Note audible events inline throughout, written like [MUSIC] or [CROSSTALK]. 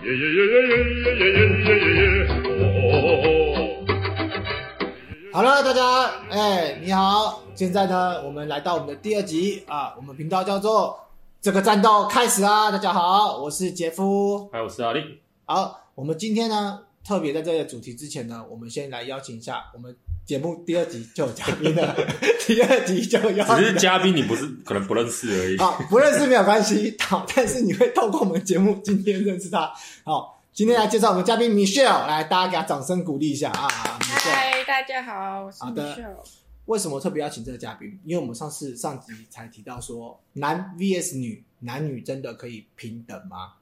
耶耶耶耶耶耶耶耶耶耶！哦。好了，大家，哎，你好，现在呢，我们来到我们的第二集啊，我们频道叫做“这个战斗开始啦”。大家好，我是杰夫，还有我是阿力。好，我们今天呢，特别在这个主题之前呢，我们先来邀请一下我们。节目第二集就有嘉宾了，[LAUGHS] 第二集就有，只是嘉宾你不是可能不认识而已。[LAUGHS] 好，不认识没有关系，好，但是你会透过我们节目今天认识他。好，今天来介绍我们嘉宾 Michelle，来大家给他掌声鼓励一下啊！嗨，大家好，我是 Michelle。为什么特别邀请这个嘉宾？因为我们上次上集才提到说，男 VS 女，男女真的可以平等吗？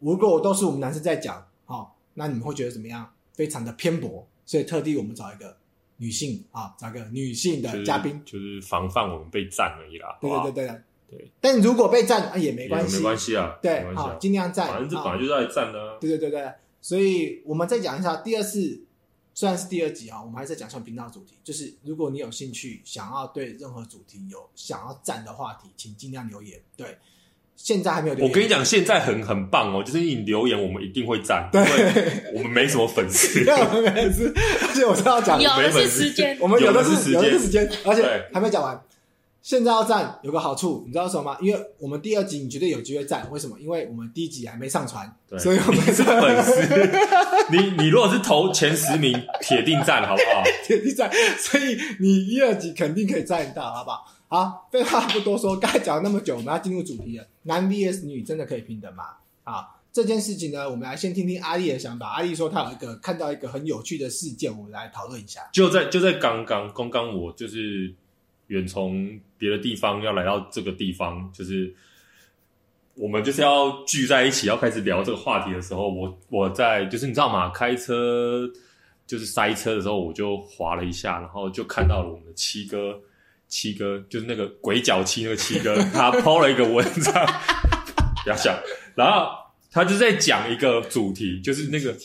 如果都是我们男生在讲，好，那你们会觉得怎么样？非常的偏颇，所以特地我们找一个。女性啊，找个女性的嘉宾，就是，就是防范我们被占而已啦。对对对对对。但如果被占啊也没关系，没关系啊。对，啊、好，尽量占。反正这本来就是在占的。对对对对，所以我们再讲一下第二次，虽然是第二集啊，我们还是在讲一下频道主题，就是如果你有兴趣想要对任何主题有想要占的话题，请尽量留言。对。现在还没有留言。我跟你讲，现在很很棒哦，就是你留言，我们一定会赞。对，我们没什么粉丝，[LAUGHS] 没有粉丝，而且我是要讲，有的是时间，我们有的是有的是时间，而且还没讲完。现在要赞有个好处，你知道什么吗？因为我们第二集你绝对有机会赞，为什么？因为我们第一集还没上传，所以我们是 [LAUGHS] 粉丝。你你如果是投前十名，铁定赞，好不好？[LAUGHS] 铁定赞，所以你一二集肯定可以赞到，好不好？好，废话不多说，刚才讲了那么久，我们要进入主题了。男 VS 女真的可以平等吗？好，这件事情呢，我们来先听听阿丽的想法。阿丽说她有一个看到一个很有趣的事件，我们来讨论一下。就在就在刚刚，刚刚我就是远从别的地方要来到这个地方，就是我们就是要聚在一起，要开始聊这个话题的时候，我我在就是你知道吗？开车就是塞车的时候，我就滑了一下，然后就看到了我们的七哥。七哥就是那个鬼脚七那个七哥，[LAUGHS] 他 PO 了一个文章，不要笑。然后他就在讲一个主题，就是那个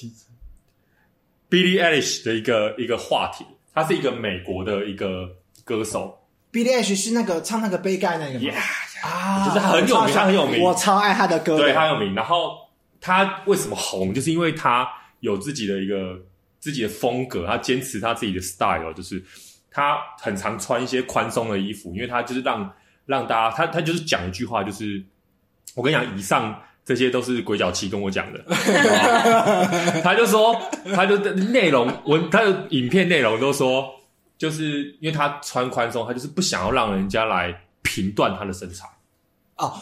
Billie Eilish 的一个一个话题。他是一个美国的一个歌手，Billie Eilish 是那个唱那个杯盖那个吗？Yeah, 啊，就是他很有名，他很有名，我超爱他的歌，对，他很有名。然后他为什么红？就是因为他有自己的一个自己的风格，他坚持他自己的 style，就是。他很常穿一些宽松的衣服，因为他就是让让大家，他他就是讲一句话，就是我跟你讲，以上这些都是鬼脚七跟我讲的，[LAUGHS] 他就说，他就内容文，他的影片内容都说，就是因为他穿宽松，他就是不想要让人家来评断他的身材哦。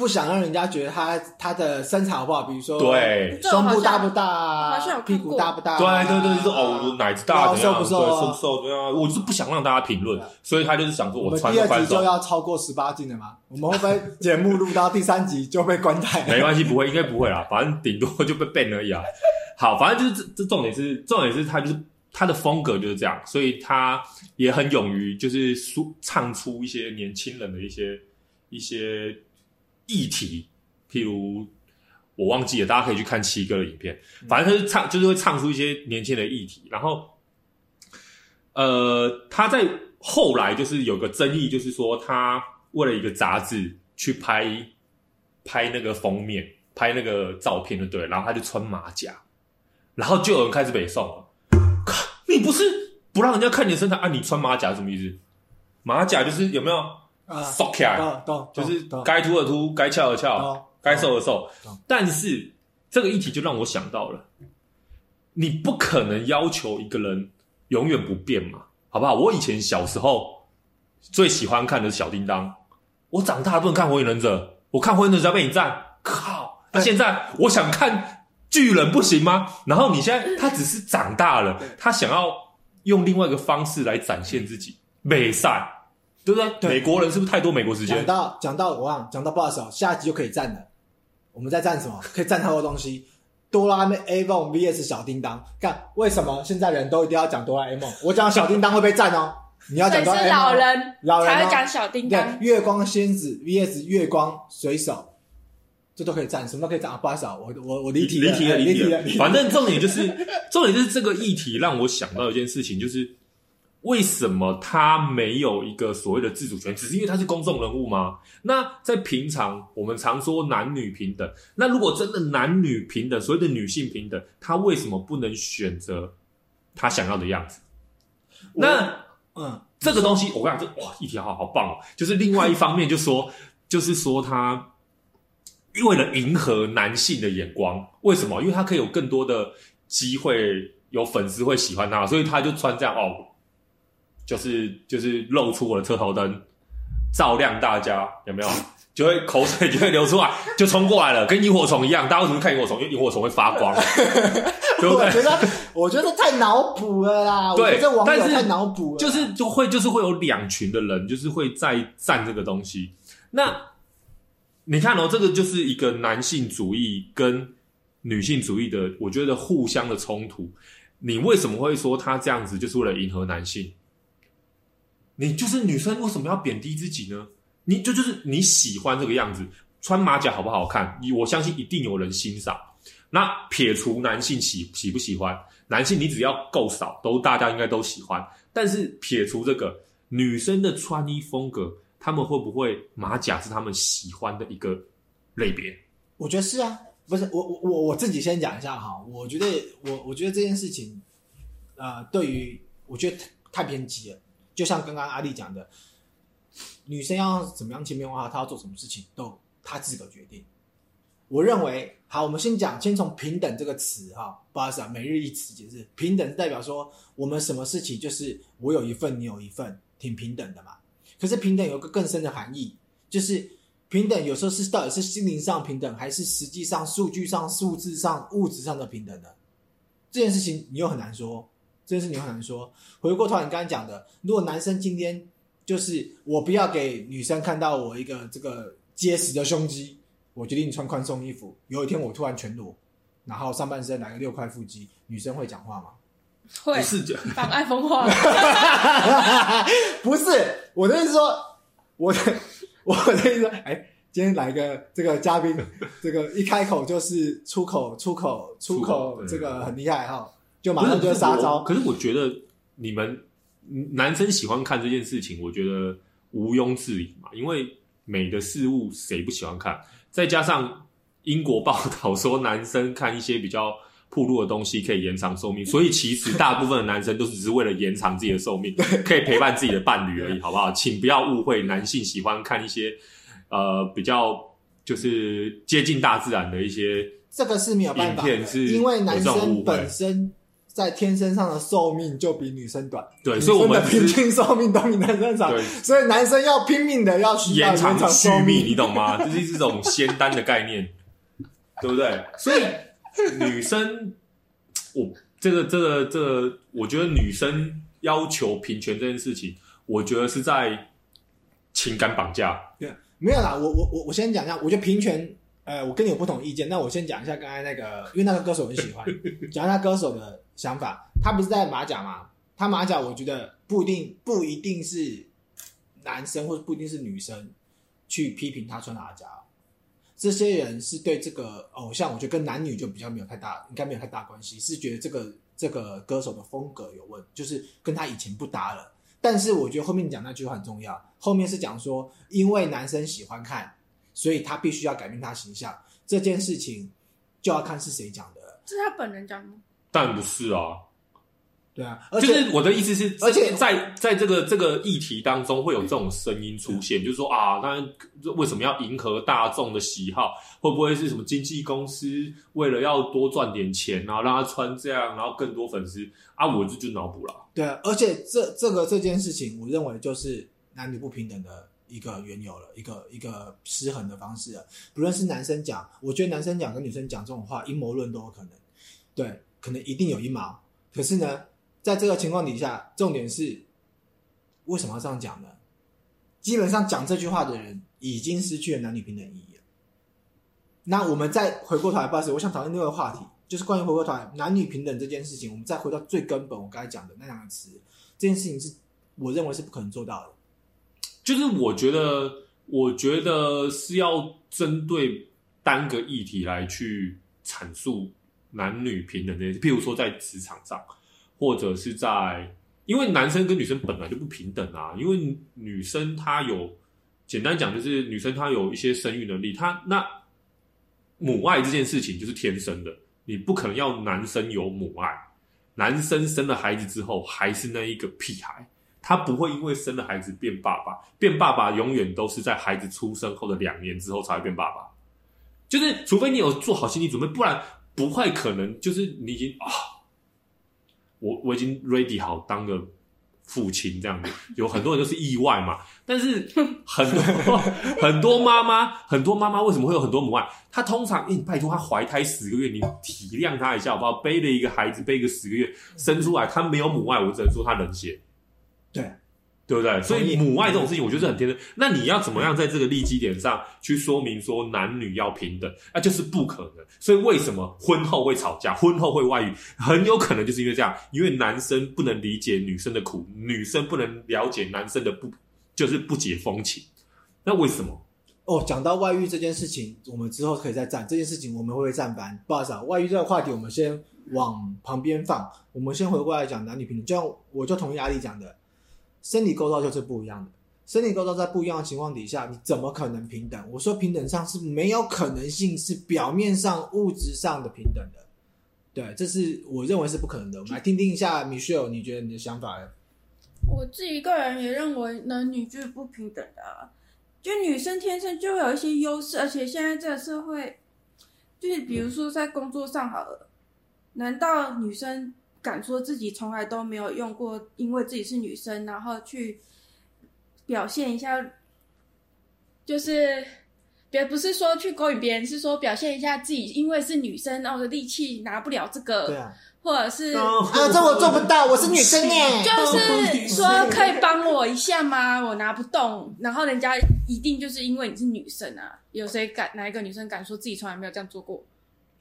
不想让人家觉得他他的身材好不好，比如说对。胸部大不大，屁股大不大，对对对，就是哦，我奶子大，瘦不瘦，瘦不瘦，对啊，我就是不想让大家评论，所以他就是想说，我穿第二集就要超过十八禁了嘛，我们会不会节目录到第三集就被关台？[LAUGHS] 没关系，不会，应该不会啦，反正顶多就被 ban 而已啊。[LAUGHS] 好，反正就是这这重点是重点是他就是他的风格就是这样，所以他也很勇于就是说唱出一些年轻人的一些一些。议题，譬如我忘记了，大家可以去看七哥的影片。反正他是唱，就是会唱出一些年轻的议题。然后，呃，他在后来就是有个争议，就是说他为了一个杂志去拍拍那个封面，拍那个照片，就对。然后他就穿马甲，然后就有人开始北宋了。你不是不让人家看你的身材啊？你穿马甲什么意思？马甲就是有没有？啊，缩起来，就是该凸的凸，该翘的翘，该瘦的瘦。但是这个议题就让我想到了，你不可能要求一个人永远不变嘛，好不好？我以前小时候最喜欢看的是小叮当，我长大了不能看火影忍者，我看火影忍者要被你赞，靠！那现在我想看巨人不行吗？然后你现在他只是长大了，他想要用另外一个方式来展现自己，美赛。对不对？对，美国人是不是太多美国时间？讲到讲到我忘讲到不好意思，下一集就可以赞了。我们在赞什么？[LAUGHS] 可以赞太多东西。哆啦 A 梦 VS 小叮当，看为什么现在人都一定要讲哆啦 A 梦？我讲小叮当会被赞哦。[LAUGHS] 你要讲哆啦 A 梦，老人老人才会讲小叮当。对，月光仙子 VS 月光水手，这都可以赞，什么都可以赞。不好意思，我我我离题了，离题了，离题了。反正重点就是重点就是这个议题让我想到一件事情，就是。为什么他没有一个所谓的自主权？只是因为他是公众人物吗？那在平常我们常说男女平等，那如果真的男女平等，所谓的女性平等，他为什么不能选择他想要的样子？那嗯，这个东西我跟你讲，这哇，一题好好棒哦！就是另外一方面，就说 [LAUGHS] 就是说他为了迎合男性的眼光，为什么？因为他可以有更多的机会，有粉丝会喜欢他，所以他就穿这样哦。就是就是露出我的车头灯，照亮大家，有没有？[LAUGHS] 就会口水就会流出来，就冲过来了，跟萤火虫一样。大家为什么看萤火虫？因为萤火虫会发光，[LAUGHS] 对不对？我觉得我觉得太脑补了啦。对，我觉得网友太脑补了。就是就会就是会有两群的人，就是会在赞这个东西。那你看哦，这个就是一个男性主义跟女性主义的，我觉得互相的冲突。你为什么会说他这样子，就是为了迎合男性？你就是女生，为什么要贬低自己呢？你就就是你喜欢这个样子，穿马甲好不好看？我相信一定有人欣赏。那撇除男性喜喜不喜欢，男性你只要够少，都大家应该都喜欢。但是撇除这个女生的穿衣风格，他们会不会马甲是他们喜欢的一个类别？我觉得是啊，不是我我我我自己先讲一下哈。我觉得我我觉得这件事情，呃，对于我觉得太偏激了。就像刚刚阿丽讲的，女生要怎么样亲密化，她要做什么事情都她自个决定。我认为，好，我们先讲，先从平等这个词哈，不好意思啊，每日一词解释，平等是代表说我们什么事情就是我有一份，你有一份，挺平等的嘛。可是平等有个更深的含义，就是平等有时候是到底是心灵上平等，还是实际上数据上、数字上、物质上的平等呢？这件事情你又很难说。这件事你很难说。回过头来，你刚刚讲的，如果男生今天就是我不要给女生看到我一个这个结实的胸肌，我决定穿宽松衣服。有一天我突然全裸，然后上半身来个六块腹肌，女生会讲话吗？会，不是讲妨碍风化。不是我的意思说，我的我的意思说，哎，今天来个这个嘉宾，这个一开口就是出口出口出口，这个很厉害哈。就马上就杀招。可是我觉得你们男生喜欢看这件事情，我觉得毋庸置疑嘛。因为美的事物谁不喜欢看？再加上英国报道说男生看一些比较暴露的东西可以延长寿命，所以其实大部分的男生都是只是为了延长自己的寿命，[LAUGHS] 可以陪伴自己的伴侣而已，好不好？请不要误会，男性喜欢看一些呃比较就是接近大自然的一些，这个是没有办法的，因为男生本身。在天生上的寿命就比女生短，对，所以我们的平均寿命都比男生长，对，所以男生要拼命的要延长寿命，你懂吗？[LAUGHS] 这是这种仙丹的概念，对不对？所以女生，我这个这个这个，我觉得女生要求平权这件事情，我觉得是在情感绑架。对，没有啦，我我我我先讲一下，我觉得平权。呃，我跟你有不同意见，那我先讲一下刚才那个，因为那个歌手很喜欢讲一下歌手的想法。他不是在马甲吗？他马甲，我觉得不一定不一定是男生或者不一定是女生去批评他穿马甲。这些人是对这个偶像，我觉得跟男女就比较没有太大，应该没有太大关系，是觉得这个这个歌手的风格有问，就是跟他以前不搭了。但是我觉得后面讲那句话很重要，后面是讲说，因为男生喜欢看。所以他必须要改变他形象，这件事情就要看是谁讲的。是他本人讲吗？当然不是啊。对啊，就是我的意思是，而且在在这个这个议题当中会有这种声音出现，就是说啊，那为什么要迎合大众的喜好？会不会是什么经纪公司为了要多赚点钱，然后让他穿这样，然后更多粉丝啊？我这就脑补了。对啊，而且这这个这件事情，我认为就是男女不平等的。一个缘由了，一个一个失衡的方式了。不论是男生讲，我觉得男生讲跟女生讲这种话，阴谋论都有可能。对，可能一定有阴谋。可是呢，在这个情况底下，重点是为什么要这样讲呢？基本上讲这句话的人已经失去了男女平等意义了。那我们再回过头来，不好意思，我想讨论另外一个话题，就是关于回过头来男女平等这件事情。我们再回到最根本，我刚才讲的那两个词，这件事情是我认为是不可能做到的。就是我觉得，我觉得是要针对单个议题来去阐述男女平等这些，譬如说在职场上，或者是在因为男生跟女生本来就不平等啊，因为女生她有，简单讲就是女生她有一些生育能力，她那母爱这件事情就是天生的，你不可能要男生有母爱，男生生了孩子之后还是那一个屁孩，他不会因为生了孩子变爸爸，变爸爸永远都是在孩子出生后的两年之后才会变爸爸，就是除非你有做好心理准备，不然不会可能就是你已经啊。我我已经 ready 好当个父亲这样子，[LAUGHS] 有很多人都是意外嘛。但是很多 [LAUGHS] 很多妈妈，很多妈妈为什么会有很多母爱？她通常，欸、拜托她怀胎十个月，你体谅她一下好不好？背了一个孩子，背一个十个月生出来，她没有母爱，我只能说她冷血。对。对不对？所以母爱这种事情，我觉得是很天真。那你要怎么样在这个利基点上去说明说男女要平等？那就是不可能。所以为什么婚后会吵架，婚后会外遇？很有可能就是因为这样，因为男生不能理解女生的苦，女生不能了解男生的不，就是不解风情。那为什么？哦，讲到外遇这件事情，我们之后可以再站这件事情，我们会不会战翻？不好意思啊，外遇这个话题我们先往旁边放，我们先回过来讲男女平等。就像我就同意阿丽讲的。生理构造就是不一样的，生理构造在不一样的情况底下，你怎么可能平等？我说平等上是没有可能性，是表面上物质上的平等的，对，这是我认为是不可能的。我们来听听一下 Michelle，你觉得你的想法？我自己个人也认为男女就是不平等的，就女生天生就有一些优势，而且现在这个社会，就是比如说在工作上好了，难道女生？敢说自己从来都没有用过，因为自己是女生，然后去表现一下，就是别不是说去勾引别人，是说表现一下自己，因为是女生，然后的力气拿不了这个，对啊，或者是啊，这我做不到，我是女生耶，[LAUGHS] 就是说 [LAUGHS] 可以帮我一下吗？我拿不动，然后人家一定就是因为你是女生啊，有谁敢哪一个女生敢说自己从来没有这样做过？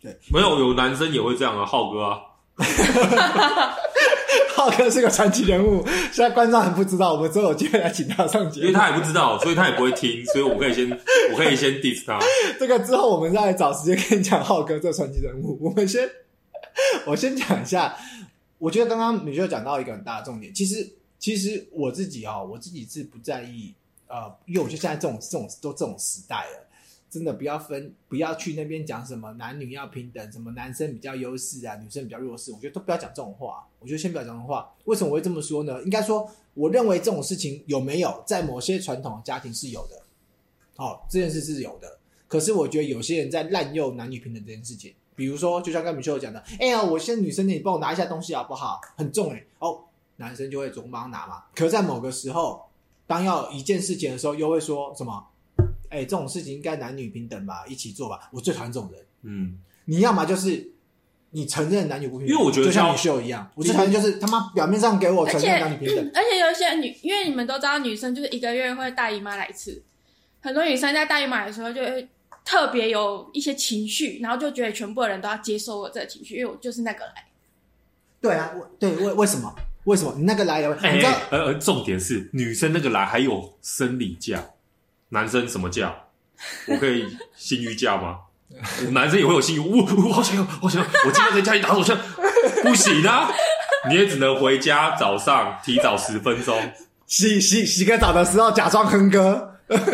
对，没有，有男生也会这样啊，浩哥啊。[LAUGHS] 浩哥是个传奇人物，现在观众还不知道，我们之后有机会来请他上节目，因为他也不知道，所以他也不会听，所以我可以先，[LAUGHS] 我可以先 diss 他。这个之后我们再找时间跟你讲浩哥这个传奇人物。我们先，我先讲一下，我觉得刚刚你就讲到一个很大的重点，其实，其实我自己哦，我自己是不在意，呃，因为我觉得现在这种这种都这种时代了。真的不要分，不要去那边讲什么男女要平等，什么男生比较优势啊，女生比较弱势，我觉得都不要讲这种话。我觉得先不要讲这种话。为什么我会这么说呢？应该说，我认为这种事情有没有在某些传统的家庭是有的，好、哦，这件事是有的。可是我觉得有些人在滥用男女平等这件事情，比如说，就像刚才米秀讲的，哎呀，我现在女生，你帮我拿一下东西好不好？很重哎，哦，男生就会主动帮他拿嘛。可在某个时候，当要一件事情的时候，又会说什么？哎、欸，这种事情应该男女平等吧，一起做吧。我最讨厌这种人。嗯，你要么就是你承认男女不平等，因为我觉得就像你秀一样，我最讨厌就是他妈表面上给我承认男女平等。而且，而且有些女，因为你们都知道，女生就是一个月会大姨妈来一次，很多女生在大姨妈的时候就会特别有一些情绪，然后就觉得全部的人都要接受我这个情绪，因为我就是那个来。对啊，我对为为什么？为什么你那个来的？欸、你知道？而而重点是女生那个来还有生理假。男生什么假？我可以性欲假吗？男生也会有性欲，我我好想要，好想要！我今天在家里打手枪，不行啊！你也只能回家早上提早十分钟洗洗洗个澡的时候假装哼歌。对，[LAUGHS]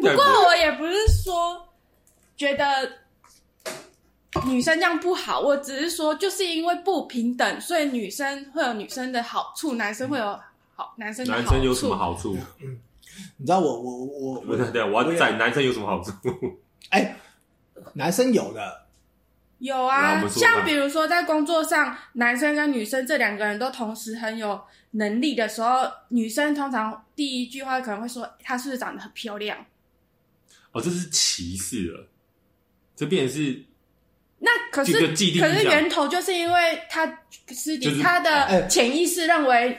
不过我也不是说觉得女生这样不好，我只是说，就是因为不平等，所以女生会有女生的好处，男生会有好男生的好处。男生有什么好处？嗯，你知道我我我我对，我要在 [LAUGHS] 男生有什么好处？哎、欸，男生有的 [LAUGHS] 有啊，像比如说在工作上，男生跟女生这两个人都同时很有能力的时候，女生通常第一句话可能会说：“她是不是长得很漂亮？”哦，这是歧视了，这变成是。那可是，可是源头就是因为他是他的潜意识认为，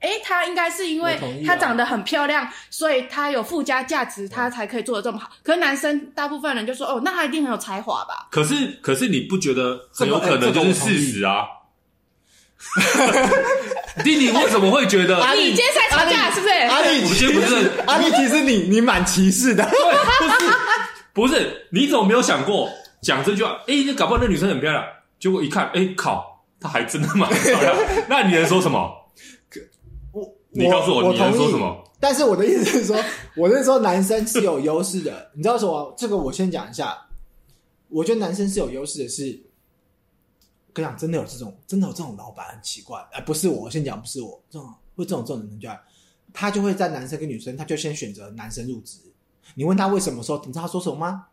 哎、欸，他应该是因为他长得很漂亮，所以他有附加价值，他才可以做的这么好。可是男生大部分人就说，哦，那他一定很有才华吧？可是，可是你不觉得很有可能就是事实啊？弟弟为什么会觉得？[LAUGHS] 你今天才吵架是不是？阿丽，我们今天不是阿丽，其实你你蛮歧视的，不是？不是，你怎么没有想过？讲这句话，哎、欸，那搞不好那女生很漂亮，结果一看，哎、欸、靠，他还真的蛮漂亮。[LAUGHS] 那你能说什么？我你告诉我，我你能说什么？但是我的意思是说，[LAUGHS] 我是说男生是有优势的。你知道什么？这个我先讲一下。我觉得男生是有优势的是，跟你讲，真的有这种，真的有这种老板很奇怪。哎、呃，不是我，我先讲，不是我这种会这种这种人就，他就会在男生跟女生，他就先选择男生入职。你问他为什么时候，你知道他说什么吗？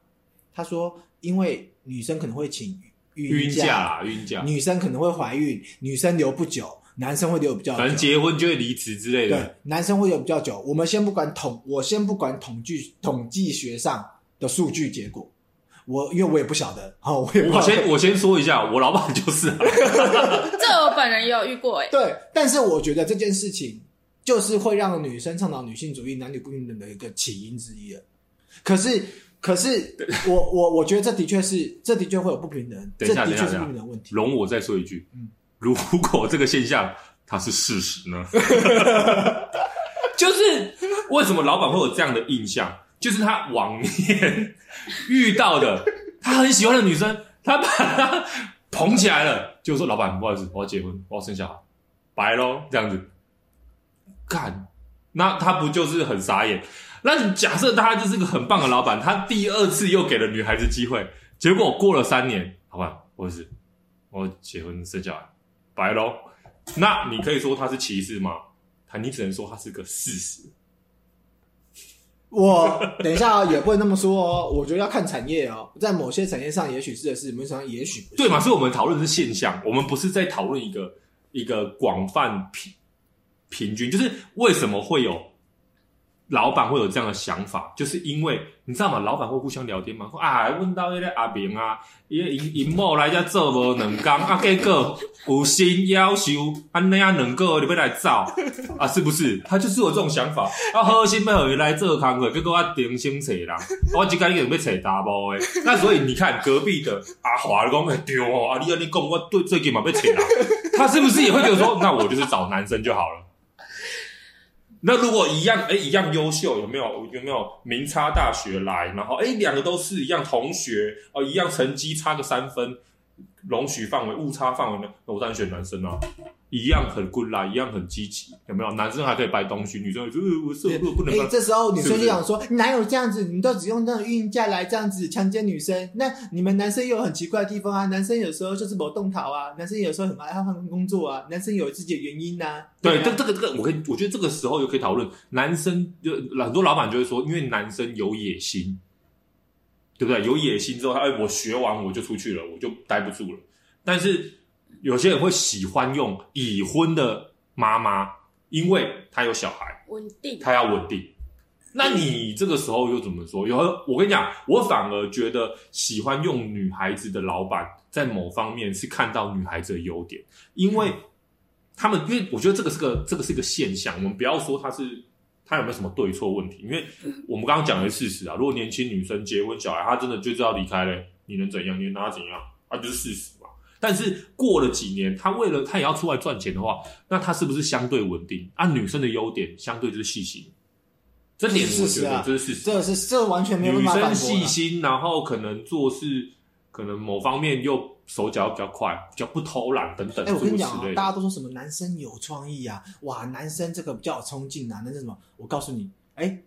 他说，因为女生可能会请孕假啦，孕假，女生可能会怀孕，女生留不久，男生会留比较久，反正结婚就会离职之类的。对，男生会留比较久。我们先不管统，我先不管统计统计学上的数据结果。我因为我也不晓得，好，我也不我先我先说一下，我老板就是、啊，[LAUGHS] [LAUGHS] 这我本人也有遇过哎。对，但是我觉得这件事情就是会让女生倡导女性主义、男女不平等的一个起因之一了。可是，可是我我我觉得这的确是，这的确会有不平等，等一下这的确是不平等问题。容我再说一句，嗯，如果这个现象它是事实呢？[LAUGHS] 就是为什么老板会有这样的印象？就是他往年 [LAUGHS] 遇到的，他很喜欢的女生，他把她捧起来了，就说：“老板，不好意思，我要结婚，我要生小孩，拜喽。”这样子，干，那他不就是很傻眼？那假设他就是个很棒的老板，他第二次又给了女孩子机会，结果过了三年，好意思，我结婚生小孩，白喽。那你可以说他是歧视吗？他，你只能说他是个事实。我等一下也不会那么说哦，我觉得要看产业哦，在某些产业上也许是的是，某些也许不是。对嘛？所以我们讨论的是现象，我们不是在讨论一个一个广泛平平均，就是为什么会有。老板会有这样的想法，就是因为你知道吗？老板会互相聊天嘛。说啊，问到那个阿明啊，伊个因因某来这做无两工啊，结果有心要求，安尼啊两个你要来走啊，是不是？他就是有这种想法。啊，好心要你来做工课，结果我定心找人，我即个已经要找查某诶。那所以你看隔壁的阿华讲对哦，啊你啊你讲我对最近嘛要找人，他是不是也会觉得说，那我就是找男生就好了？那如果一样，哎、一样优秀，有没有？有没有名差大学来？然后，哎、两个都是一样同学，哦，一样成绩差个三分，容许范围误差范围呢？那我当然选男生啊。一样很 good 啦，一样很积极，有没有？男生还可以摆东西，女生就是我是不能。哎、欸，这时候女生就想说，哪有这样子？你们都只用那种孕假来这样子强奸女生？那你们男生又有很奇怪的地方啊？男生有时候就是某动桃啊，男生有时候很爱换工作啊，男生有自己的原因呐、啊。对，但这个这个，我可以，我觉得这个时候又可以讨论。男生就很多老板就会说，因为男生有野心，对不对？有野心之后，他哎，我学完我就出去了，我就待不住了。但是。有些人会喜欢用已婚的妈妈，因为她有小孩，稳定，她要稳定。那你这个时候又怎么说？有，我跟你讲，我反而觉得喜欢用女孩子的老板，在某方面是看到女孩子的优点，因为他们，因为我觉得这个是个，这个是一个现象。我们不要说他是他有没有什么对错问题，因为我们刚刚讲的是事实啊。如果年轻女生结婚小孩，她真的就是要离开嘞，你能怎样？你能拿她怎样？啊，就是事实嘛。但是过了几年，他为了他也要出来赚钱的话，那他是不是相对稳定？按、啊、女生的优点，相对就是细心，这点是事实啊，这是事实，这是这完全没有办法。女生细心，然后可能做事，可能某方面又手脚比较快，比较不偷懒等等。哎、欸，我跟你讲啊，大家都说什么男生有创意啊，哇，男生这个比较有冲劲啊，那是什么？我告诉你，哎、欸，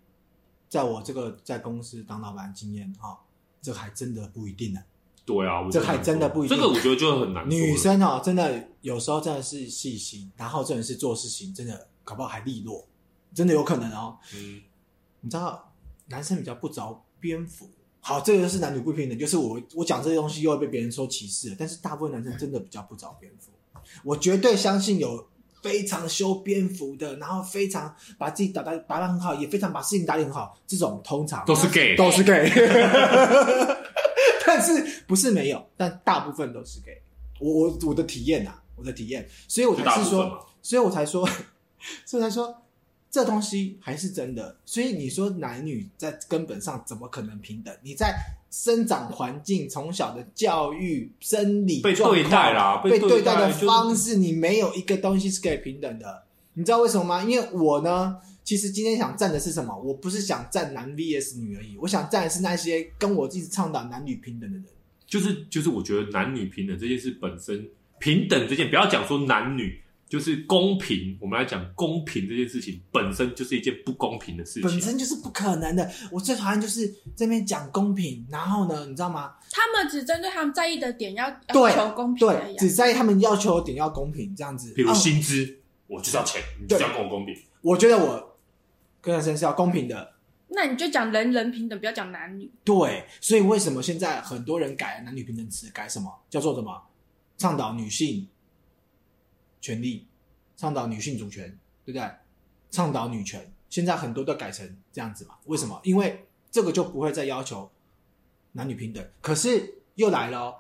在我这个在公司当老板经验哈，这还真的不一定呢、啊。对啊，这还真的不一定。这个我觉得就很难。女生哦，真的有时候真的是细心，然后真的是做事情真的搞不好还利落，真的有可能哦。嗯，你知道男生比较不着边幅，好，这个就是男女不平等，就是我我讲这些东西又会被别人说歧视了。但是大部分男生真的比较不着边幅，我绝对相信有非常修边幅的，然后非常把自己打扮打扮很好，也非常把事情打理很好，这种通常都是 gay，都是 gay。[LAUGHS] 但是不是没有，但大部分都是 gay。我我我的体验啊，我的体验，所以我才是说，所以我才说，所以才说这东西还是真的。所以你说男女在根本上怎么可能平等？你在生长环境、从小的教育、生理被对待啦，被对待的方式，你没有一个东西是可以平等的。你知道为什么吗？因为我呢。其实今天想站的是什么？我不是想站男 VS 女而已，我想站的是那些跟我一直倡导男女平等的人。就是就是，我觉得男女平等这件事本身，平等这件，不要讲说男女，就是公平。我们来讲公平这件事情本身就是一件不公平的事情，本身就是不可能的。我最讨厌就是这边讲公平，然后呢，你知道吗？他们只针对他们在意的点要要求公平而已啊，对，只在意他们要求的点要公平这样子。比如哦薪资，我就是要钱，你就是要跟我公平。我觉得我跟男生是要公平的。那你就讲人人平等，不要讲男女。对，所以为什么现在很多人改男女平等词，改什么叫做什么？倡导女性权利，倡导女性主权，对不对？倡导女权，现在很多都改成这样子嘛？为什么？因为这个就不会再要求男女平等。可是又来了哦，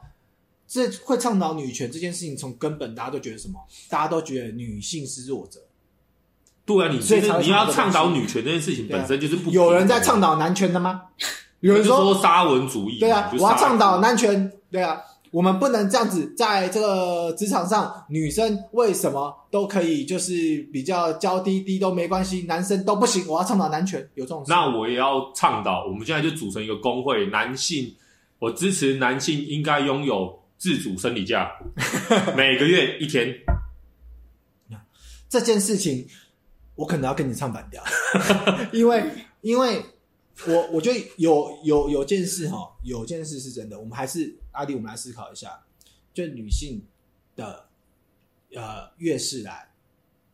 这会倡导女权这件事情，从根本大家都觉得什么？大家都觉得女性是弱者。对啊，你所以你要倡导女权这件事情本身就是不。有人在倡导男权的吗？[LAUGHS] 有人说沙文主义，对啊，我要倡导男权。对啊，我们不能这样子，在这个职场上，女生为什么都可以，就是比较娇滴滴都没关系，男生都不行。我要倡导男权，有这种事。那我也要倡导，我们现在就组成一个工会，男性，我支持男性应该拥有自主生理假，[LAUGHS] 每个月一天。这件事情，我可能要跟你唱反调，[LAUGHS] 因为因为我我觉得有有有件事哈，有件事是真的，我们还是阿迪，我们来思考一下，就女性的呃月事来，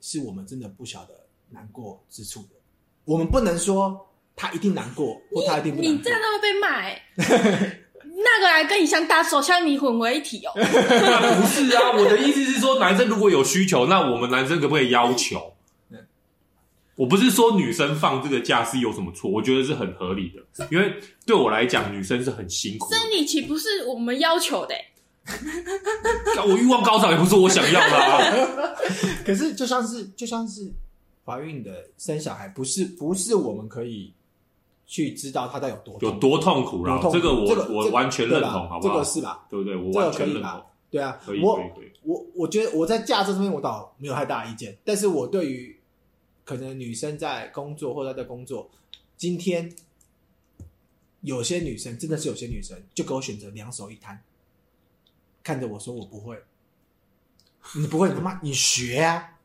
是我们真的不晓得难过之处的，我们不能说她一定难过，或她一定不难过。你这样都会被骂、欸。那个来跟你像打手像，你混为一体哦。[LAUGHS] 不是啊，我的意思是说，男生如果有需求，那我们男生可不可以要求？我不是说女生放这个假是有什么错，我觉得是很合理的，因为对我来讲，女生是很辛苦的。生理期不是我们要求的、欸，[LAUGHS] 我欲望高涨也不是我想要的啊。[LAUGHS] 可是就像是就像是怀孕的生小孩，不是不是我们可以去知道他在有多痛有多痛苦啦。这个我、这个、我完全认同，好不好？这个是吧？对不对？我完全认同。对啊，可以我可以可以我我觉得我在价值这边我倒没有太大意见，但是我对于可能女生在工作或者在工作，今天有些女生真的是有些女生就给我选择两手一摊，看着我说我不会，你不会你他妈你学啊！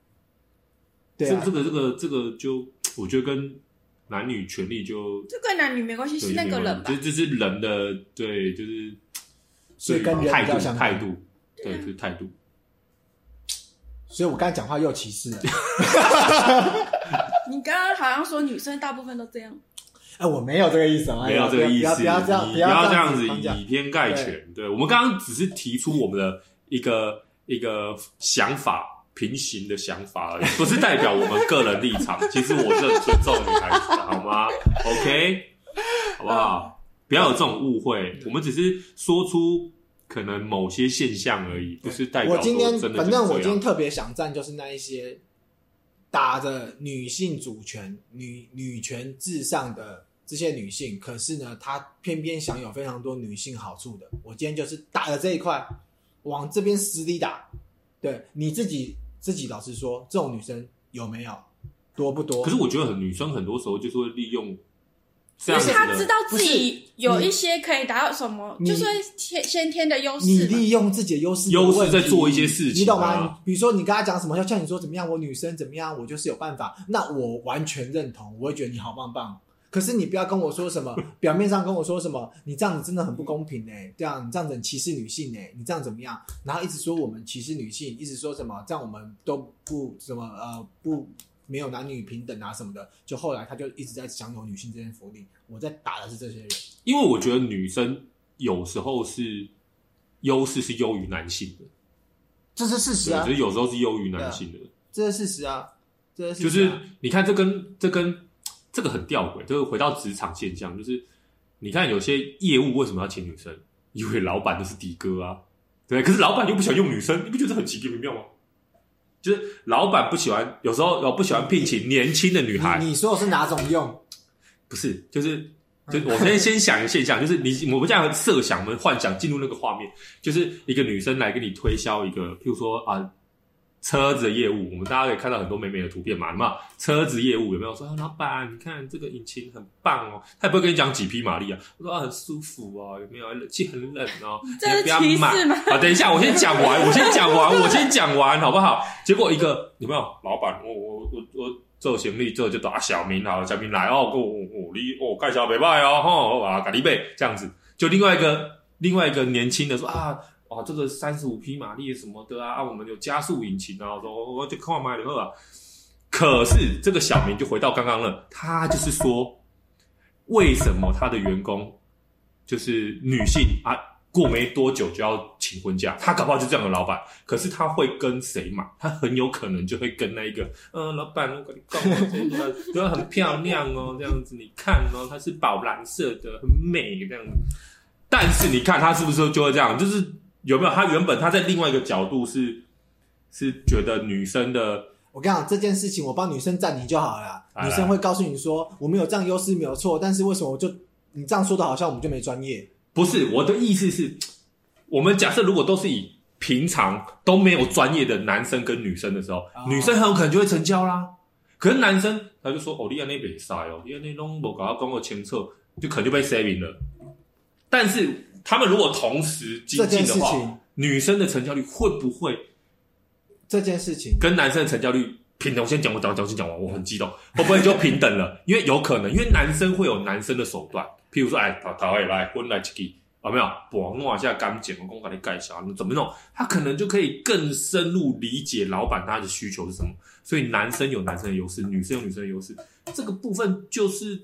对啊，这个这个这个就我觉得跟男女权利就这跟男女没关系，是那个人吧？就这是人的对，就是所以跟人态度相态度，对，就是态度。所以我刚才讲话又歧视了。[LAUGHS] 你刚刚好像说女生大部分都这样。哎，我没有这个意思啊，没有这个意思，不要这样，不要这样子以偏概全。对，我们刚刚只是提出我们的一个一个想法，平行的想法而已，不是代表我们个人立场。其实我是很尊重女孩子的，好吗？OK，好不好？不要有这种误会，我们只是说出可能某些现象而已，不是代表我今天真的。反正我今天特别想站，就是那一些打着女性主权、女女权至上的这些女性，可是呢，她偏偏享有非常多女性好处的。我今天就是打的这一块，往这边死里打。对，你自己自己老实说，这种女生有没有多不多？可是我觉得很女生很多时候就是会利用。因为他知道自己有一些可以达到什么，就是先先天的优势。你利用自己的优势，优势在做一些事情，你懂吗？比如说你跟他讲什么，要像你说怎么样，我女生怎么样，我就是有办法。那我完全认同，我会觉得你好棒棒。可是你不要跟我说什么，[LAUGHS] 表面上跟我说什么，你这样子真的很不公平哎，这样你这样子很歧视女性哎，你这样怎么样？然后一直说我们歧视女性，一直说什么，这样我们都不什么呃不。没有男女平等啊什么的，就后来他就一直在享有女性这些福利。我在打的是这些人，因为我觉得女生有时候是优势是优于男性的，这是事实啊。就是有时候是优于男性的，这是事实啊。这是事实啊。就是你看，这跟这跟这个很吊诡，就是回到职场现象，就是你看有些业务为什么要请女生？因为老板都是的哥啊，对。可是老板又不想用女生，你不觉得很奇怪妙吗？就是老板不喜欢，有时候有不喜欢聘请年轻的女孩。你，你说的是哪种用？不是，就是，就我先先想一个现象，[LAUGHS] 就是你我们这样设想，我们幻想进入那个画面，就是一个女生来跟你推销一个，譬如说啊，车子的业务，我们大家可以看到很多美美的图片嘛，有没有？车子业务有没有说，啊、老板，你看这个引擎很棒哦，他也不会跟你讲几匹马力啊，我说啊很舒服哦，有没有？冷气很冷哦，这是你不要买吗？啊，等一下，我先讲完，我先讲完，我先讲完，好不好？结果一个有没有？老板，我我我我做行李做就打小明好，小明来哦，我我你哦盖小北拜哦，吼啊咖喱贝这样子，就另外一个另外一个年轻的说啊。哦，这个三十五匹马力什么的啊，啊，我们有加速引擎啊，我说我就看买了啊。可是这个小明就回到刚刚了，他就是说，为什么他的员工就是女性啊，过没多久就要请婚假？他搞不好就这样的老板，可是他会跟谁嘛？他很有可能就会跟那一个，嗯、老板，我跟你讲，这个都很漂亮哦，[LAUGHS] 这样子你看哦，它是宝蓝色的，很美这样子。但是你看他是不是就会这样？就是。有没有？他原本他在另外一个角度是是觉得女生的，我跟你讲这件事情，我帮女生站你就好了。女生会告诉你说，我们有这样优势没有错，但是为什么我就你这样说的好像我们就没专业？不是，我的意思是，我们假设如果都是以平常都没有专业的男生跟女生的时候，哦、女生很有可能就会成交啦。可是男生他就说，哦，你安那边塞哦，你安那拢无搞到公共前测，就可能就被 saving 了。但是。他们如果同时精进的话，女生的成交率会不会这件事情跟男生的成交率平等？我先讲，我讲，讲先讲完，我很激动，会不会就平等了？[LAUGHS] 因为有可能，因为男生会有男生的手段，譬如说，哎，讨讨来来婚来一起，有没有？我弄一下干净，我公开你盖小，怎么弄？他可能就可以更深入理解老板他的需求是什么。所以男生有男生的优势，女生有女生的优势，这个部分就是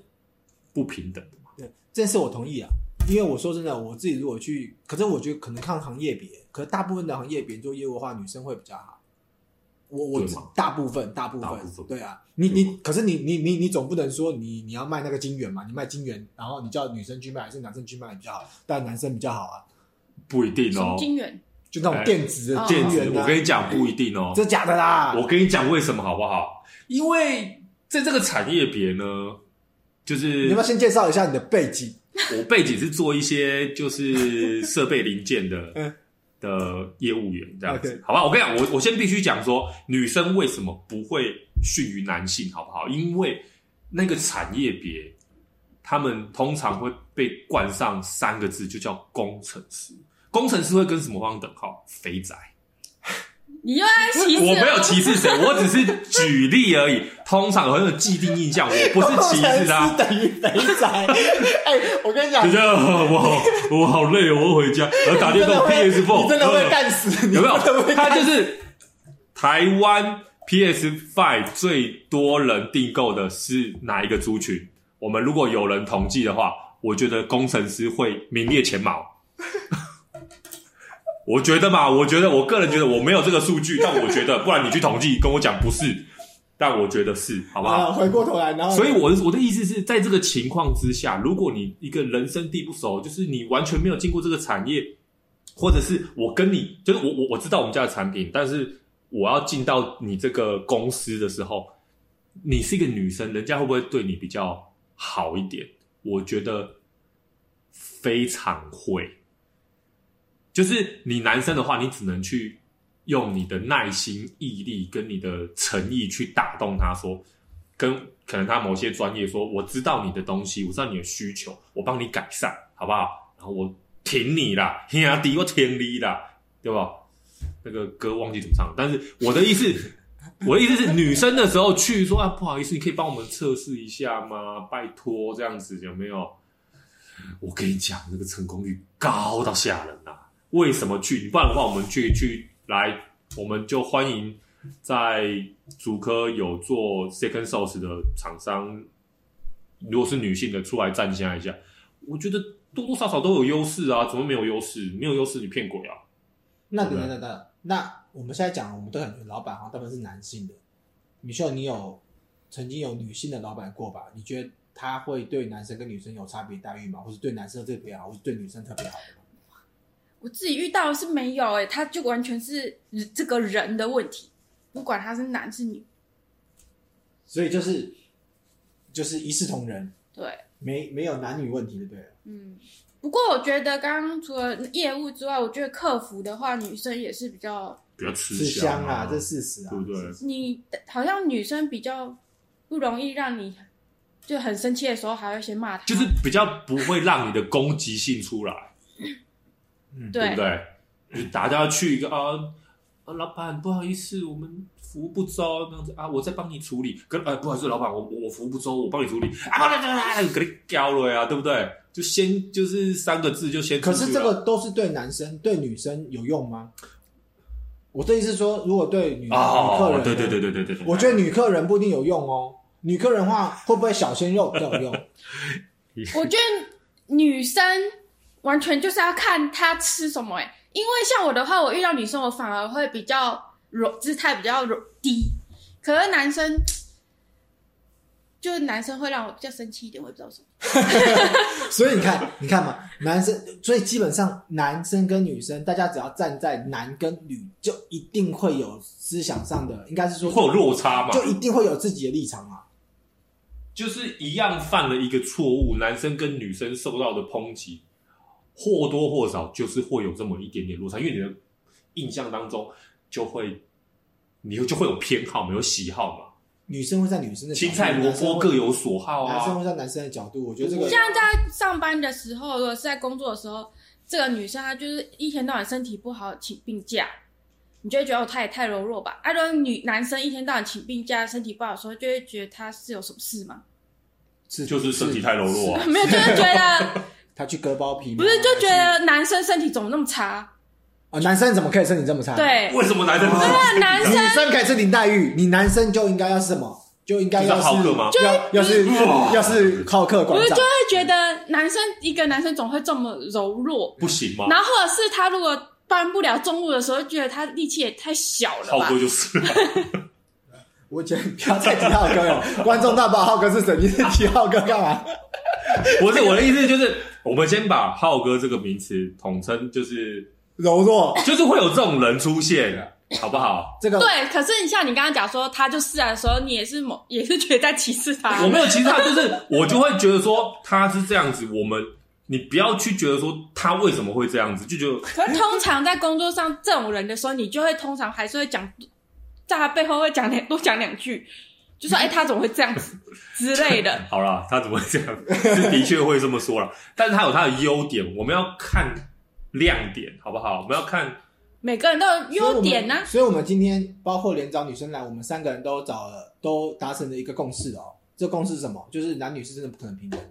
不平等的嘛。对，这件事我同意啊。因为我说真的，我自己如果去，可是我觉得可能看行业别，可是大部分的行业别做业务的话，女生会比较好。我我大部分大部分，大部分对啊，你你可是你你你你总不能说你你要卖那个金元嘛？你卖金元，然后你叫女生去卖还是男生去卖比较好？但男生比较好啊，不一定哦。金元就那种电子的电子，我跟你讲不一定哦，这假的啦。我跟你讲为什么好不好？因为在这个产业别呢，就是你要不要先介绍一下你的背景？我背景是做一些就是设备零件的 [LAUGHS] 的业务员这样子，好吧？我跟你讲，我我先必须讲说，女生为什么不会逊于男性，好不好？因为那个产业别，他们通常会被冠上三个字，就叫工程师。工程师会跟什么方等号？肥宅。你又在歧视？我没有歧视谁，[LAUGHS] 我只是举例而已。通常很有既定印象，我不是歧视他。等于肥宅。哎、欸，我跟你讲，我好，我好累，我要回家。我打电动 PS Four，你真的会干死？有没有？他就是台湾 PS Five 最多人订购的是哪一个族群？我们如果有人统计的话，我觉得工程师会名列前茅。我觉得嘛，我觉得我个人觉得我没有这个数据，但我觉得，不然你去统计跟我讲不是，但我觉得是，好不好？啊、回过头来，然后，所以我的我的意思是在这个情况之下，如果你一个人生地不熟，就是你完全没有进过这个产业，或者是我跟你，就是我我我知道我们家的产品，但是我要进到你这个公司的时候，你是一个女生，人家会不会对你比较好一点？我觉得非常会。就是你男生的话，你只能去用你的耐心、毅力跟你的诚意去打动他，说，跟可能他某些专业说，我知道你的东西，我知道你的需求，我帮你改善，好不好？然后我挺你啦，兄弟，我挺你啦，对吧？那个歌忘记怎么唱，但是我的意思，[LAUGHS] 我的意思是，女生的时候去说啊，不好意思，你可以帮我们测试一下吗？拜托，这样子有没有？我跟你讲，那个成功率高到吓人呐！为什么去？不然的话，我们去去来，我们就欢迎在主科有做 second source 的厂商，如果是女性的，出来站一下一下。我觉得多多少少都有优势啊，怎么没有优势？没有优势，你骗鬼啊！那等等等等，那我们现在讲，我们都很觉老板好像大部分是男性的。米秀，你有曾经有女性的老板过吧？你觉得他会对男生跟女生有差别待遇吗？或是对男生特别好，或是对女生特别好的吗？我自己遇到的是没有哎、欸，他就完全是这个人的问题，不管他是男是女，所以就是就是一视同仁，对，没没有男女问题的，对。嗯，不过我觉得刚刚除了业务之外，我觉得客服的话，女生也是比较比较吃吃香啊，这事实啊，对不对？你好像女生比较不容易让你就很生气的时候还会先骂他，就是比较不会让你的攻击性出来，[LAUGHS] 嗯，对不对大家去一个啊啊，老板不好意思，我们服务不周，那样子啊，我再帮你处理。跟哎，不好意思，老板，我我服务不周，我帮你处理啊，给你交了呀，对不对？就先就是三个字就先。可是这个都是对男生对女生有用吗？我的意思是说，如果对女、哦女客人，对对对对对对对，我觉得女客人不一定有用哦。女客人的话，会不会小鲜肉比较有用？[LAUGHS] 我觉得女生完全就是要看他吃什么哎、欸，因为像我的话，我遇到女生，我反而会比较柔，姿态比较柔低。可是男生，就是男生会让我比较生气一点，我也不知道为什么。[LAUGHS] 所以你看，你看嘛，男生，所以基本上男生跟女生，大家只要站在男跟女，就一定会有思想上的，应该是说会有落差嘛，就一定会有自己的立场嘛。就是一样犯了一个错误，男生跟女生受到的抨击或多或少就是会有这么一点点落差，因为你的印象当中就会，你就会有偏好，没有喜好嘛。女生会在女生的角度青菜萝卜各有所好啊男生会啊。在男生的角度，我觉得这个像在上班的时候，如果是在工作的时候，这个女生她就是一天到晚身体不好请病假，你就会觉得哦，她也太柔弱吧？啊，如果女男生一天到晚请病假，身体不好的时候，就会觉得他是有什么事吗？是就是身体太柔弱啊。[LAUGHS] 没有，就是觉得他去割包皮吗，不是，就觉得男生身体怎么那么差？啊，男生怎么可以身体这么差？，对，为什么男生不是啊男生女生可以吃林黛玉，你男生就应该要是什么？就应该要就是要要是要是好客我馆长就就会觉得男生一个男生总会这么柔弱，不行吗？然后或者是他如果搬不了重物的时候，觉得他力气也太小了吧浩哥？就是了，我觉得不要再提浩哥了，观众大把浩哥是谁？你是提浩哥干嘛？不是我的意思，就是我们先把浩哥这个名词统称，就是柔弱就是会有这种人出现，好不好？这个对，可是你像你刚刚讲说他就是啊的时候，你也是某也是觉得在歧视他。我没有歧视他，就是我就会觉得说他是这样子，我们你不要去觉得说他为什么会这样子，就觉得可是通常在工作上这种人的时候，你就会通常还是会讲，在他背后会讲两多讲两句，就说哎、欸、他怎么会这样子之类的。[LAUGHS] 好啦，他怎么会这样？[LAUGHS] 是的确会这么说了，但是他有他的优点，我们要看亮点，好不好？我们要看每个人都有优点啊呢、所以我们，所以我们今天包括连找女生来，我们三个人都找了，都达成了一个共识哦。这共识是什么？就是男女是真的不可能平等的。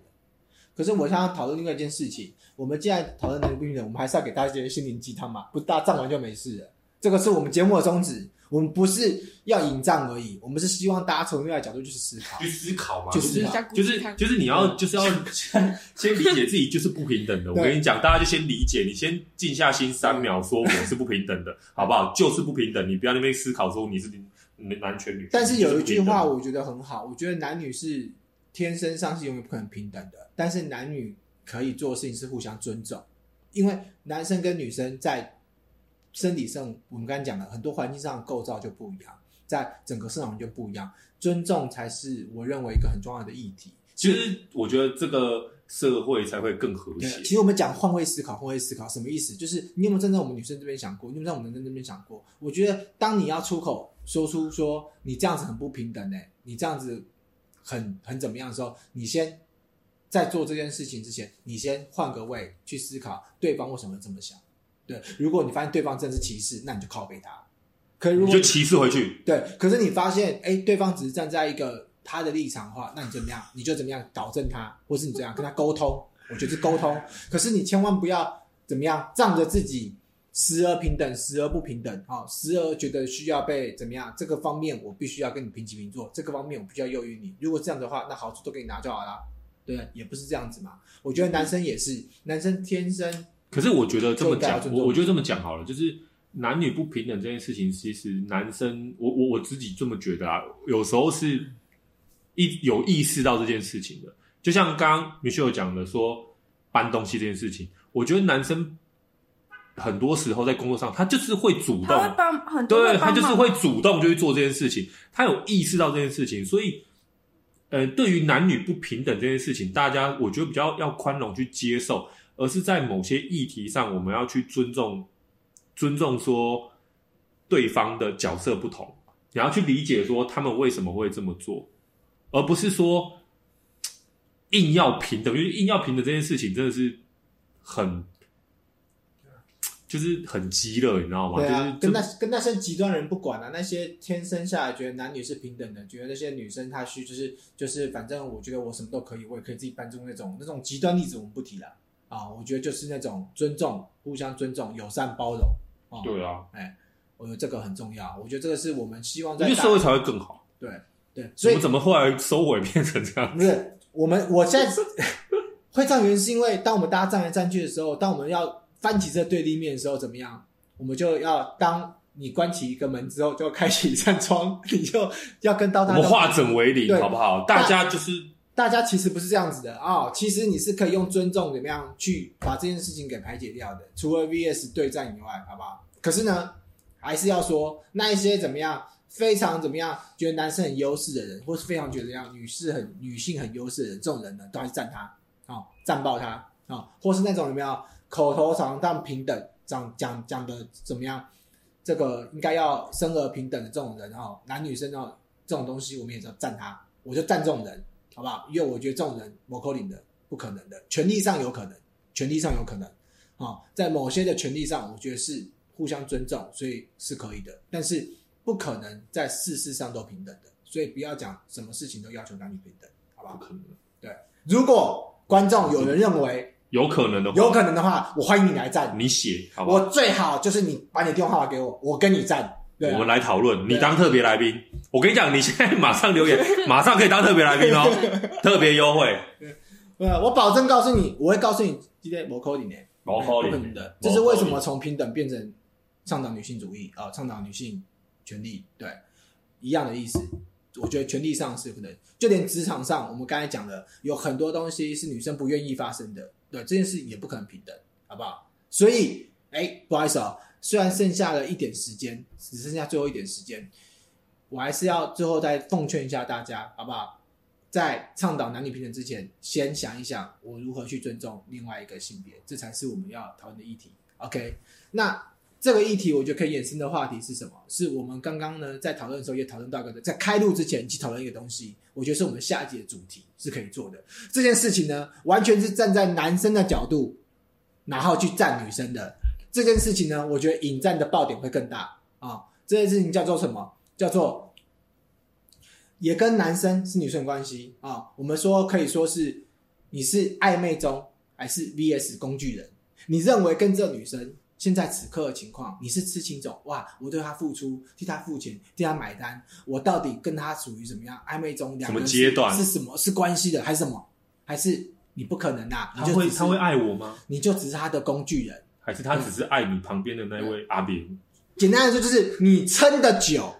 可是我想要讨论另外一件事情，我们既然讨论男女不平等，我们还是要给大家一些心灵鸡汤嘛，不大战完就没事了。这个是我们节目的宗旨，我们不是要引战而已，我们是希望大家从另外角度去思考去。思考嘛，就就是就是就是你要就是要先 [LAUGHS] 先理解自己就是不平等的。我跟你讲，大家就先理解，你先静下心三秒，说我是不平等的，好不好？就是不平等，你不要那边思考说你是男权女。但是有一句话我觉得很好，我觉得男女是天生上是永远不可能平等的，但是男女可以做的事情是互相尊重，因为男生跟女生在身体上，我们刚才讲了很多环境上的构造就不一样，在整个市场就不一样，尊重才是我认为一个很重要的议题。其实我觉得这个社会才会更和对，谐。其实我们讲换位思考，换位思考什么意思？就是你有没有站在我们女生这边想过？你有没有在我们男生这边想过？我觉得当你要出口说出说你这样子很不平等呢、欸，你这样子很很怎么样的时候，你先在做这件事情之前，你先换个位去思考对方为什么这么想。对，如果你发现对方真的是歧视，那你就靠背他。可是如果你就歧视回去，对，可是你发现，哎，对方只是站在一个他的立场的话，那你怎么样？你就怎么样导正他，或是你怎样跟他沟通？[LAUGHS] 我觉得是沟通。可是你千万不要怎么样，仗着自己时而平等，时而不平等，啊、哦，时而觉得需要被怎么样？这个方面我必须要跟你平起平坐，这个方面我必须要优于你。如果这样的话，那好处都给你拿就好了。对，也不是这样子嘛。我觉得男生也是，男生天生。可是我觉得这么讲，我我觉得这么讲好了，就是男女不平等这件事情，其实男生，我我我自己这么觉得啊，有时候是一有意识到这件事情的。就像刚刚 Michelle 讲的说搬东西这件事情，我觉得男生很多时候在工作上，他就是会主动，他会帮很多对他就是会主动就去做这件事情，他有意识到这件事情，所以呃，对于男女不平等这件事情，大家我觉得比较要宽容去接受。而是在某些议题上，我们要去尊重，尊重说对方的角色不同，你要去理解说他们为什么会这么做，而不是说硬要平等，因为硬要平等这件事情真的是很。就是很激烈，你知道吗？对啊，就是跟那跟那些极端人不管啊，那些天生下来觉得男女是平等的，觉得那些女生她需就是就是反正我觉得我什么都可以，我也可以自己搬出那种那种极端例子，我们不提了啊。我觉得就是那种尊重、互相尊重、友善包容啊。对啊，哎，我觉得这个很重要。我觉得这个是我们希望在因为社会才会更好。对对，所以我们怎么后来收尾变成这样？不是我们，我现在会这样，原因是因为当我们大家站来站去的时候，当我们要翻起这对立面的时候，怎么样？我们就要当你关起一个门之后，就开启一扇窗，你就要跟到他。我们化整为零，好不好？大家就是大家其实不是这样子的啊、其实你是可以用尊重怎么样去把这件事情给排解掉的，除了 VS 对战以外，好不好？可是呢，还是要说那一些怎么样，非常怎么样，觉得男生很优势的人，或是非常觉得怎样女士很女性很优势的人，这种人呢，都还是赞他啊，哦、赞爆他啊、哦，或是那种怎么样口头上当平等。讲讲讲的怎么样？这个应该要生而平等的这种人哈，男女生哦，这种东西我们也要赞他，我就赞这种人，好不好？因为我觉得这种人不可能的，不可能的，权利上有可能，权利上有可能啊，在某些的权利上，我觉得是互相尊重，所以是可以的，但是不可能在事事上都平等的，所以不要讲什么事情都要求男女平等，好不好？不可能。对，如果观众有人认为。有可能的话，有可能的话，我欢迎你来站。你写，好不好？我最好就是你把你的电话号码给我，我跟你站。我们来讨论，你当特别来宾。我跟你讲，你现在马上留言，[LAUGHS] 马上可以当特别来宾哦，[LAUGHS] 特别优惠。呃，我保证告诉你，我会告诉你今天某扣你呢，某扣你的。这是为什么从平等变成倡导女性主义啊？倡导女性权利，对，一样的意思。我觉得权利上是不能，就连职场上，我们刚才讲的有很多东西是女生不愿意发生的。对这件事也不可能平等，好不好？所以，哎，不好意思、哦，虽然剩下了一点时间，只剩下最后一点时间，我还是要最后再奉劝一下大家，好不好？在倡导男女平等之前，先想一想我如何去尊重另外一个性别，这才是我们要讨论的议题。OK，那。这个议题我觉得可以衍生的话题是什么？是我们刚刚呢在讨论的时候也讨论到一个，在开录之前去讨论一个东西，我觉得是我们下一集的主题是可以做的。这件事情呢，完全是站在男生的角度，然后去站女生的这件事情呢，我觉得引战的爆点会更大啊！这件事情叫做什么？叫做也跟男生是女生关系啊。我们说可以说是你是暧昧中还是 VS 工具人？你认为跟这女生？现在此刻的情况，你是痴情种哇！我对她付出，替她付钱，替她买单，我到底跟她属于什么样暧昧中？两个阶段是什么？是关系的还是什么？还是你不可能啊？他会他会爱我吗？你就只是他的工具人，还是他只是爱你旁边的那位阿扁？简单来说，就是你撑的久，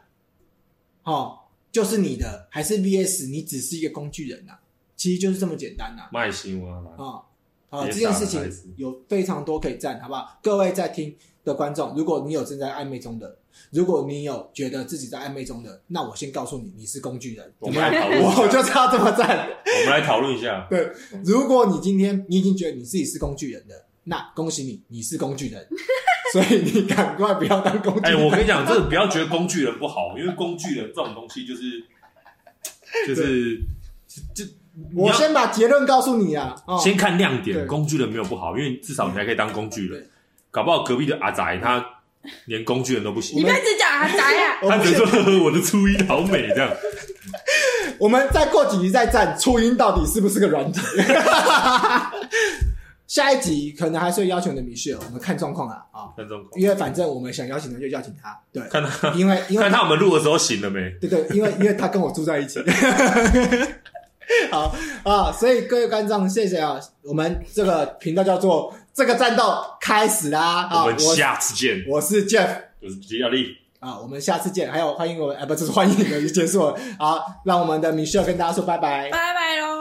哦，就是你的，还是 VS？你只是一个工具人呐、啊？其实就是这么简单呐、啊。卖新闻啊！哦啊，这件事情有非常多可以赞，好不好？各位在听的观众，如果你有正在暧昧中的，如果你有觉得自己在暧昧中的，那我先告诉你，你是工具人。我们来讨论，[LAUGHS] 我就知道这么赞。我们来讨论一下。对，如果你今天你已经觉得你自己是工具人的，那恭喜你，你是工具人。[LAUGHS] 所以你赶快不要当工具人。哎，我跟你讲，这个不要觉得工具人不好，因为工具人这种东西就是就是就。我先把结论告诉你啊！先看亮点，工具人没有不好，因为至少你还可以当工具人。搞不好隔壁的阿宅他连工具人都不行。你开始讲阿宅啊？他只说呵呵，我的初音好美这样。我们再过几集再战初音到底是不是个软体？[LAUGHS] 下一集可能还是会邀请我的 Michelle，我们看状况啊啊，看状况。因为反正我们想邀请他就邀请他，对，看他，因为因为看他我们录的时候醒了没？对对，因为因为他跟我住在一起。[LAUGHS] 好啊，所以各位观众，谢谢啊！我们这个频道叫做“这个战斗开始啦”啊！我们下次见。我是 Jeff，我是吉亚力啊！我们下次见。还有欢迎我们，哎，不是欢迎你们结束了。好，让我们的 Michelle 跟大家说拜拜，拜拜喽。